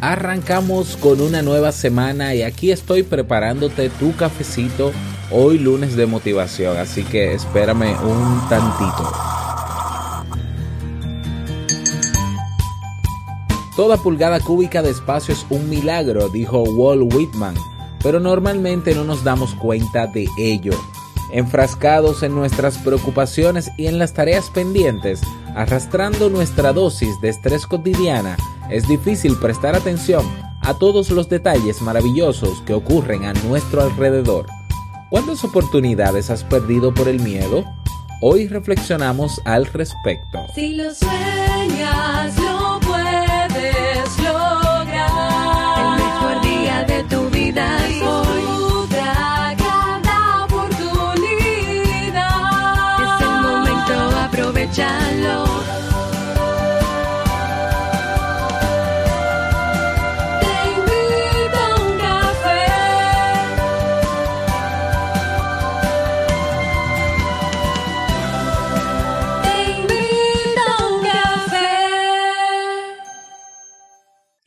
Arrancamos con una nueva semana y aquí estoy preparándote tu cafecito hoy lunes de motivación, así que espérame un tantito. Toda pulgada cúbica de espacio es un milagro, dijo Walt Whitman, pero normalmente no nos damos cuenta de ello. Enfrascados en nuestras preocupaciones y en las tareas pendientes, arrastrando nuestra dosis de estrés cotidiana, es difícil prestar atención a todos los detalles maravillosos que ocurren a nuestro alrededor. ¿Cuántas oportunidades has perdido por el miedo? Hoy reflexionamos al respecto. Si lo sueñas,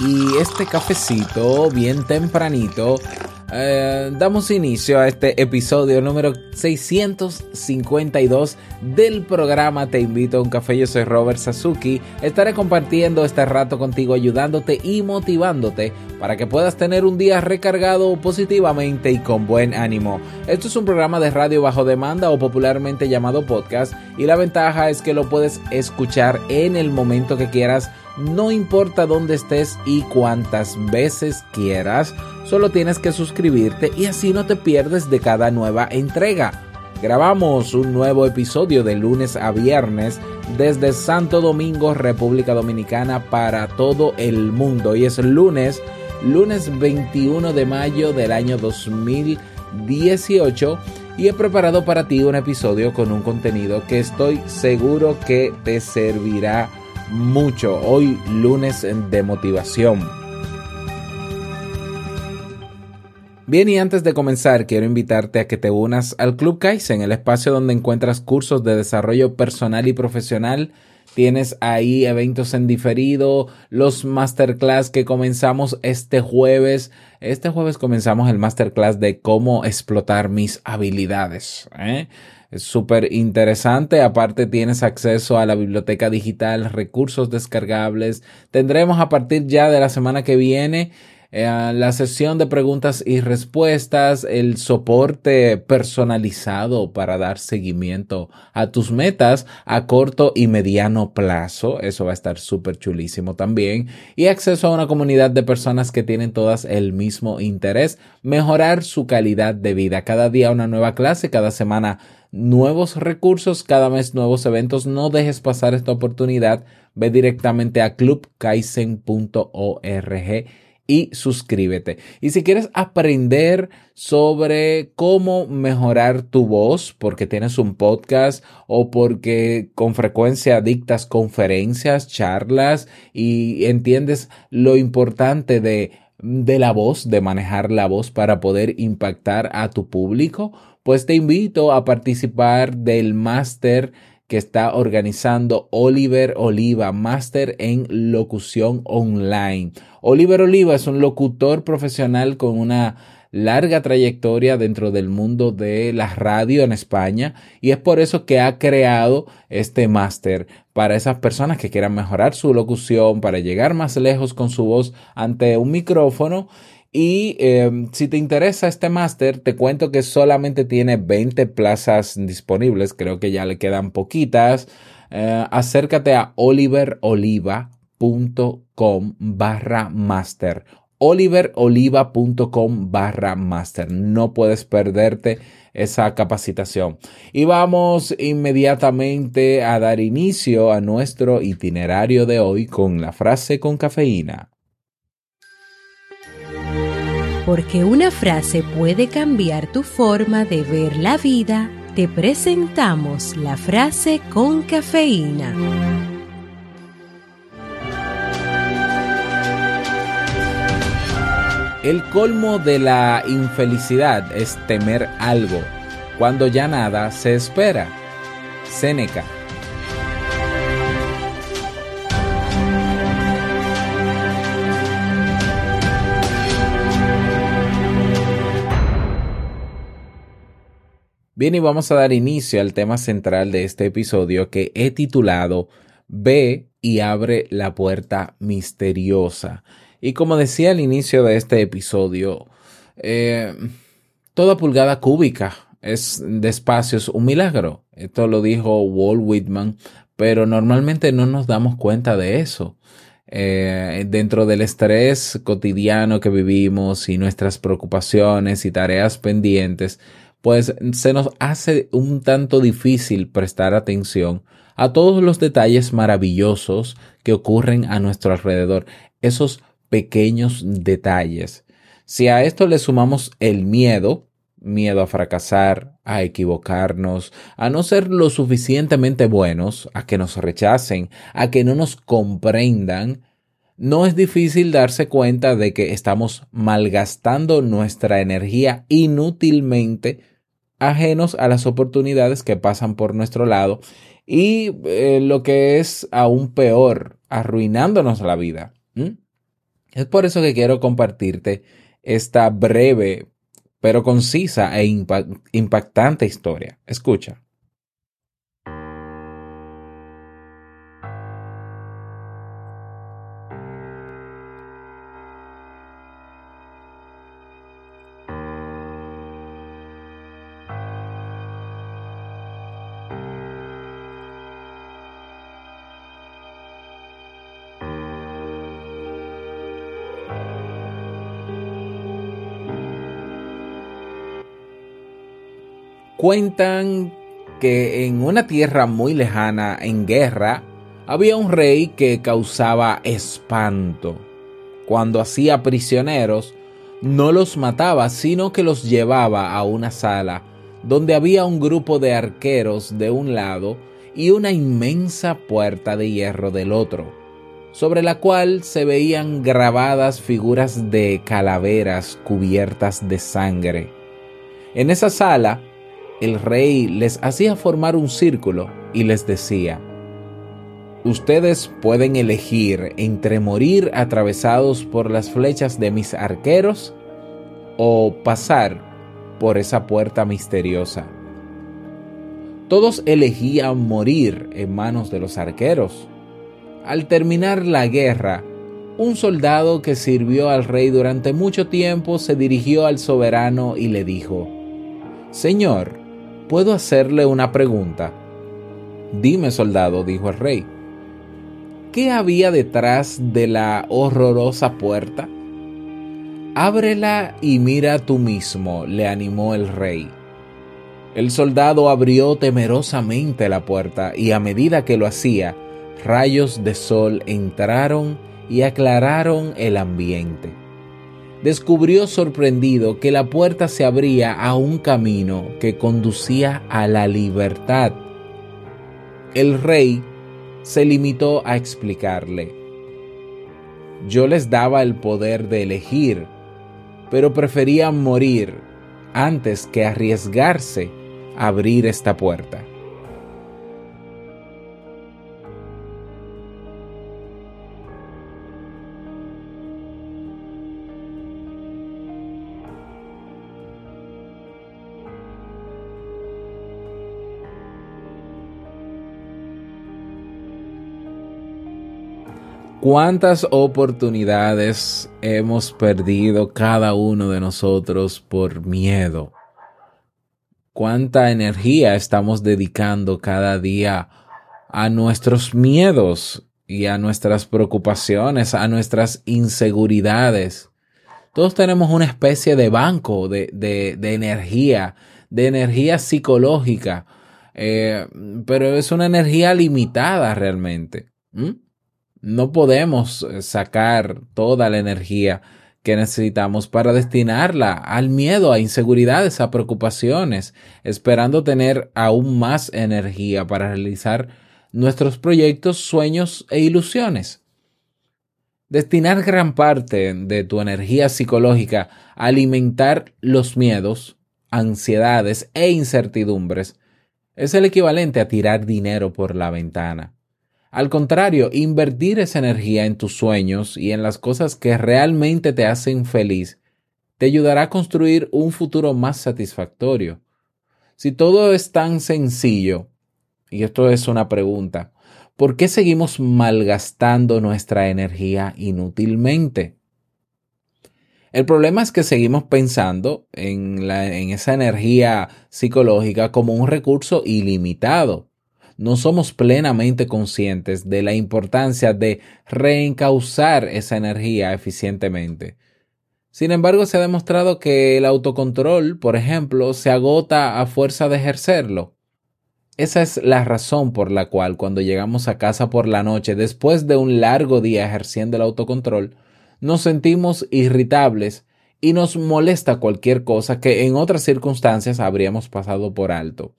y este cafecito bien tempranito eh, damos inicio a este episodio número 652 del programa Te invito a un café. Yo soy Robert Sasuki. Estaré compartiendo este rato contigo, ayudándote y motivándote para que puedas tener un día recargado positivamente y con buen ánimo. Esto es un programa de radio bajo demanda o popularmente llamado podcast y la ventaja es que lo puedes escuchar en el momento que quieras no importa dónde estés y cuántas veces quieras, solo tienes que suscribirte y así no te pierdes de cada nueva entrega. Grabamos un nuevo episodio de lunes a viernes desde Santo Domingo, República Dominicana para todo el mundo. Y es lunes, lunes 21 de mayo del año 2018 y he preparado para ti un episodio con un contenido que estoy seguro que te servirá mucho hoy lunes de motivación. Bien, y antes de comenzar, quiero invitarte a que te unas al Club Kaizen, el espacio donde encuentras cursos de desarrollo personal y profesional. Tienes ahí eventos en diferido, los masterclass que comenzamos este jueves. Este jueves comenzamos el masterclass de cómo explotar mis habilidades. ¿eh? Es súper interesante. Aparte tienes acceso a la biblioteca digital, recursos descargables. Tendremos a partir ya de la semana que viene eh, la sesión de preguntas y respuestas, el soporte personalizado para dar seguimiento a tus metas a corto y mediano plazo. Eso va a estar súper chulísimo también. Y acceso a una comunidad de personas que tienen todas el mismo interés, mejorar su calidad de vida. Cada día una nueva clase, cada semana nuevos recursos, cada mes nuevos eventos. No dejes pasar esta oportunidad. Ve directamente a clubkaisen.org y suscríbete. Y si quieres aprender sobre cómo mejorar tu voz, porque tienes un podcast o porque con frecuencia dictas conferencias, charlas y entiendes lo importante de, de la voz, de manejar la voz para poder impactar a tu público, pues te invito a participar del máster que está organizando Oliver Oliva, máster en locución online. Oliver Oliva es un locutor profesional con una larga trayectoria dentro del mundo de la radio en España y es por eso que ha creado este máster para esas personas que quieran mejorar su locución, para llegar más lejos con su voz ante un micrófono y em, si te interesa este máster, te cuento que solamente tiene 20 plazas disponibles, creo que ya le quedan poquitas. Eh, acércate a oliveroliva.com barra master. oliveroliva.com barra master. No puedes perderte esa capacitación. Y vamos inmediatamente a dar inicio a nuestro itinerario de hoy con la frase con cafeína. Porque una frase puede cambiar tu forma de ver la vida, te presentamos la frase con cafeína. El colmo de la infelicidad es temer algo cuando ya nada se espera. Séneca. Bien, y vamos a dar inicio al tema central de este episodio que he titulado Ve y abre la puerta misteriosa. Y como decía al inicio de este episodio, eh, toda pulgada cúbica es de espacios un milagro. Esto lo dijo Walt Whitman, pero normalmente no nos damos cuenta de eso. Eh, dentro del estrés cotidiano que vivimos y nuestras preocupaciones y tareas pendientes, pues se nos hace un tanto difícil prestar atención a todos los detalles maravillosos que ocurren a nuestro alrededor, esos pequeños detalles. Si a esto le sumamos el miedo, miedo a fracasar, a equivocarnos, a no ser lo suficientemente buenos, a que nos rechacen, a que no nos comprendan, no es difícil darse cuenta de que estamos malgastando nuestra energía inútilmente ajenos a las oportunidades que pasan por nuestro lado y eh, lo que es aún peor, arruinándonos la vida. Es por eso que quiero compartirte esta breve pero concisa e impactante historia. Escucha. Cuentan que en una tierra muy lejana, en guerra, había un rey que causaba espanto. Cuando hacía prisioneros, no los mataba, sino que los llevaba a una sala donde había un grupo de arqueros de un lado y una inmensa puerta de hierro del otro, sobre la cual se veían grabadas figuras de calaveras cubiertas de sangre. En esa sala el rey les hacía formar un círculo y les decía, Ustedes pueden elegir entre morir atravesados por las flechas de mis arqueros o pasar por esa puerta misteriosa. Todos elegían morir en manos de los arqueros. Al terminar la guerra, un soldado que sirvió al rey durante mucho tiempo se dirigió al soberano y le dijo, Señor, ¿puedo hacerle una pregunta? Dime, soldado, dijo el rey. ¿Qué había detrás de la horrorosa puerta? Ábrela y mira tú mismo, le animó el rey. El soldado abrió temerosamente la puerta y a medida que lo hacía, rayos de sol entraron y aclararon el ambiente descubrió sorprendido que la puerta se abría a un camino que conducía a la libertad. El rey se limitó a explicarle, yo les daba el poder de elegir, pero preferían morir antes que arriesgarse a abrir esta puerta. ¿Cuántas oportunidades hemos perdido cada uno de nosotros por miedo? ¿Cuánta energía estamos dedicando cada día a nuestros miedos y a nuestras preocupaciones, a nuestras inseguridades? Todos tenemos una especie de banco de, energía, de energía psicológica, eh, pero es una energía limitada realmente. No podemos eh, sacar toda la energía que necesitamos para destinarla al miedo, a inseguridades, a preocupaciones, esperando tener aún más energía para realizar nuestros proyectos, sueños e ilusiones. Destinar gran parte de tu energía psicológica a alimentar los miedos, ansiedades e incertidumbres es el equivalente a tirar dinero por la ventana. Al contrario, invertir esa energía en tus sueños y en las cosas que realmente te hacen feliz te ayudará a construir un futuro más satisfactorio. Si todo es tan sencillo, y esto es una pregunta, ¿por qué seguimos malgastando nuestra energía inútilmente? El problema es que seguimos pensando en, en esa energía psicológica como un recurso ilimitado no somos plenamente conscientes de la importancia de reencauzar esa energía eficientemente. Sin embargo, se ha demostrado que el autocontrol, por ejemplo, se agota a fuerza de ejercerlo. Esa es la razón por la cual cuando llegamos a casa por la noche, después de un largo día ejerciendo el autocontrol, nos sentimos irritables y nos molesta cualquier cosa que en otras circunstancias habríamos pasado por alto.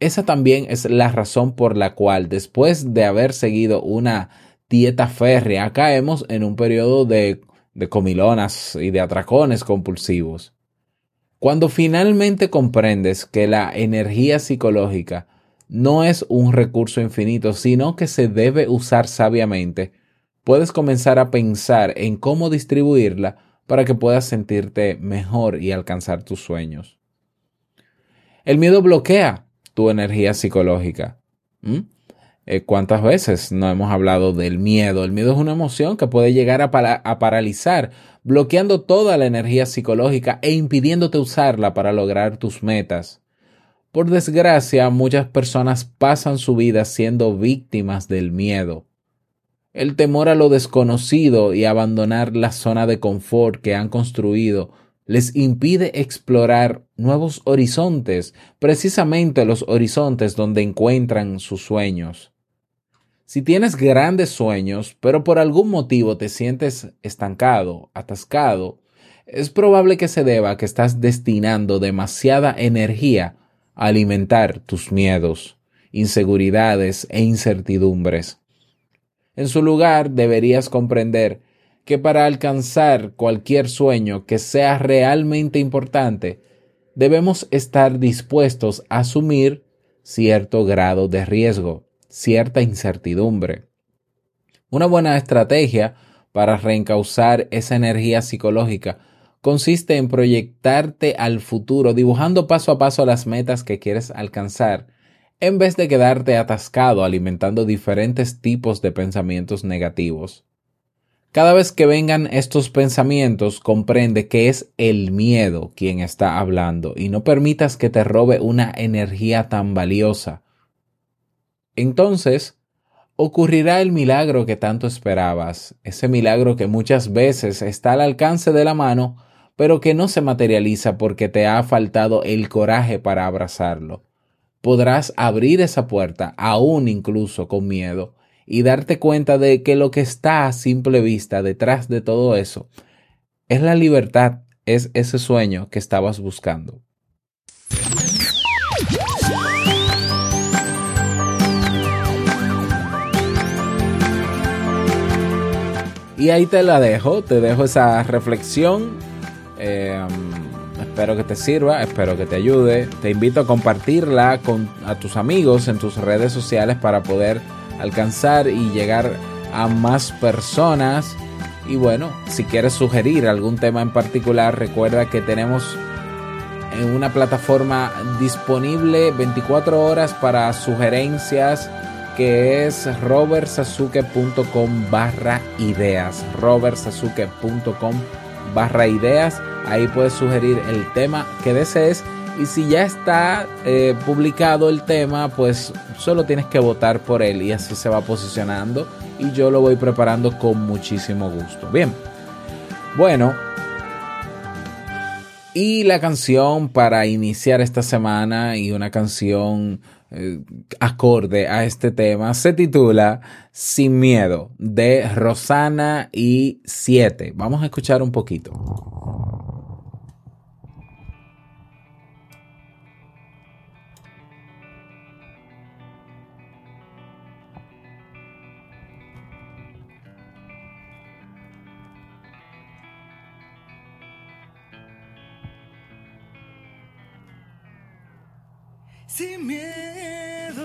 Esa también es la razón por la cual después de haber seguido una dieta férrea caemos en un periodo de, de comilonas y de atracones compulsivos. Cuando finalmente comprendes que la energía psicológica no es un recurso infinito, sino que se debe usar sabiamente, puedes comenzar a pensar en cómo distribuirla para que puedas sentirte mejor y alcanzar tus sueños. El miedo bloquea tu energía psicológica. ¿Mm? Eh, ¿Cuántas veces no hemos hablado del miedo? El miedo es una emoción que puede llegar a, a paralizar, bloqueando toda la energía psicológica e impidiéndote usarla para lograr tus metas. Por desgracia, muchas personas pasan su vida siendo víctimas del miedo. El temor a lo desconocido y abandonar la zona de confort que han construido les impide explorar nuevos horizontes, precisamente los horizontes donde encuentran sus sueños. Si tienes grandes sueños, pero por algún motivo te sientes estancado, atascado, es probable que se deba a que estás destinando demasiada energía a alimentar tus miedos, inseguridades e incertidumbres. En su lugar, deberías comprender que para alcanzar cualquier sueño que sea realmente importante, debemos estar dispuestos a asumir cierto grado de riesgo, cierta incertidumbre. Una buena estrategia para reencauzar esa energía psicológica consiste en proyectarte al futuro dibujando paso a paso las metas que quieres alcanzar, en vez de quedarte atascado alimentando diferentes tipos de pensamientos negativos. Cada vez que vengan estos pensamientos, comprende que es el miedo quien está hablando y no permitas que te robe una energía tan valiosa. Entonces, ocurrirá el milagro que tanto esperabas, ese milagro que muchas veces está al alcance de la mano, pero que no se materializa porque te ha faltado el coraje para abrazarlo. Podrás abrir esa puerta, aún incluso con miedo, y darte cuenta de que lo que está a simple vista detrás de todo eso es la libertad, es ese sueño que estabas buscando. Y ahí te la dejo, te dejo esa reflexión. Em, espero que te sirva, espero que te ayude. Te invito a compartirla con a tus amigos en tus redes sociales para poder alcanzar y llegar a más personas. Y bueno, si quieres sugerir algún tema en particular, recuerda que tenemos en una plataforma disponible 24 horas para sugerencias que es robertsazuke.com barra ideas robertsazuke.com barra ideas ahí puedes sugerir el tema que desees y si ya está eh, publicado el tema, pues solo tienes que votar por él y así se va posicionando. Y yo lo voy preparando con muchísimo gusto. Bien, bueno. Y la canción para iniciar esta semana y una canción eh, acorde a este tema se titula Sin Miedo de Rosana y Siete. Vamos a escuchar un poquito. Sin miedo.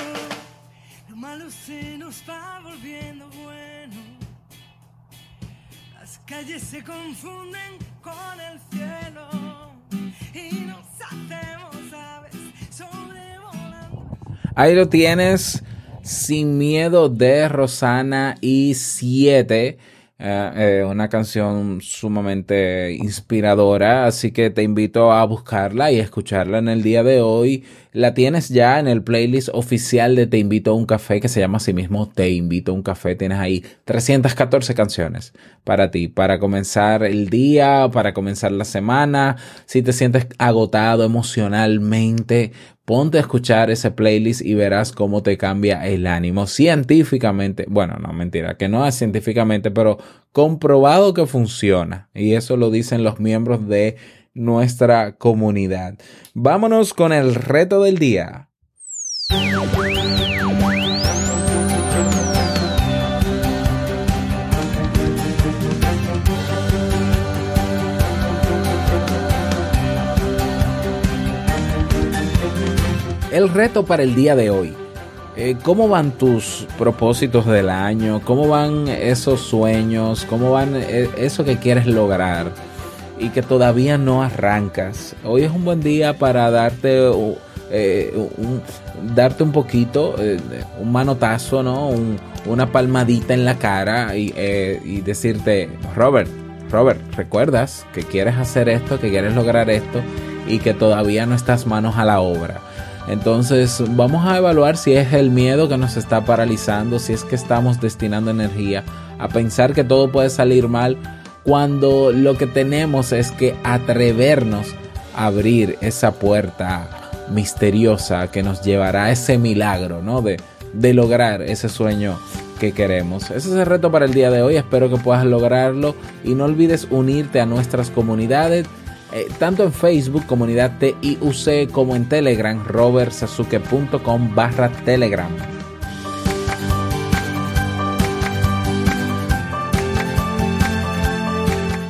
Lo malo se nos va volviendo bueno. Las calles se confunden con el cielo y nos hacemos aves sobrevolando. Ahí lo tienes, sin miedo de Rosana y 7 eh, eh, una canción sumamente inspiradora, así que te invito a buscarla y escucharla en el día de hoy. La tienes ya en el playlist oficial de Te invito a un café que se llama así mismo Te invito a un café. Tienes ahí 314 canciones para ti, para comenzar el día, para comenzar la semana. Si te sientes agotado emocionalmente, Ponte a escuchar ese playlist y verás cómo te cambia el ánimo. Científicamente, bueno, no mentira, que no es científicamente, pero comprobado que funciona. Y eso lo dicen los miembros de nuestra comunidad. Vámonos con el reto del día. El reto para el día de hoy. Eh, ¿Cómo van tus propósitos del año? ¿Cómo van esos sueños? ¿Cómo van eh, eso que quieres lograr y que todavía no arrancas? Hoy es un buen día para darte, eh, un, darte un poquito, un manotazo, ¿no? una palmadita en la cara y decirte, Robert, Robert, ¿recuerdas que quieres hacer esto, que quieres lograr esto y que todavía no estás manos a la obra? Entonces vamos a evaluar si es el miedo que nos está paralizando, si es que estamos destinando energía a pensar que todo puede salir mal cuando lo que tenemos es que atrevernos a abrir esa puerta misteriosa que nos llevará a ese milagro, ¿no? De, de lograr ese sueño que queremos. Ese es el reto para el día de hoy, espero que puedas lograrlo y no olvides unirte a nuestras comunidades eh, tanto en Facebook, comunidad TIUC, como en Telegram, robertsasuke.com barra Telegram.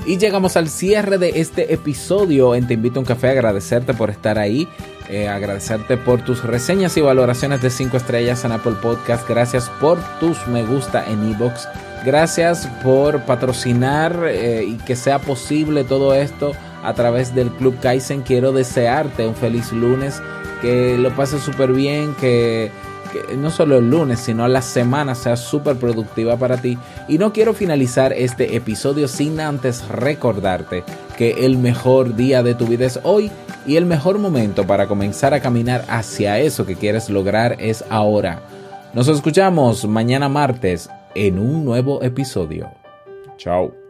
Y llegamos al cierre de este episodio en Te invito a un café, agradecerte por estar ahí, eh, agradecerte por tus reseñas y valoraciones de 5 estrellas en Apple Podcast, gracias por tus me gusta en iBox, gracias por patrocinar eh, y que sea posible todo esto a través del Club Kaizen. Quiero desearte un feliz lunes, que lo pases súper bien, que, no solo el lunes, sino la semana sea súper productiva para ti. Y no quiero finalizar este episodio sin antes recordarte que el mejor día de tu vida es hoy y el mejor momento para comenzar a caminar hacia eso que quieres lograr es ahora. Nos escuchamos mañana martes en un nuevo episodio. Chao.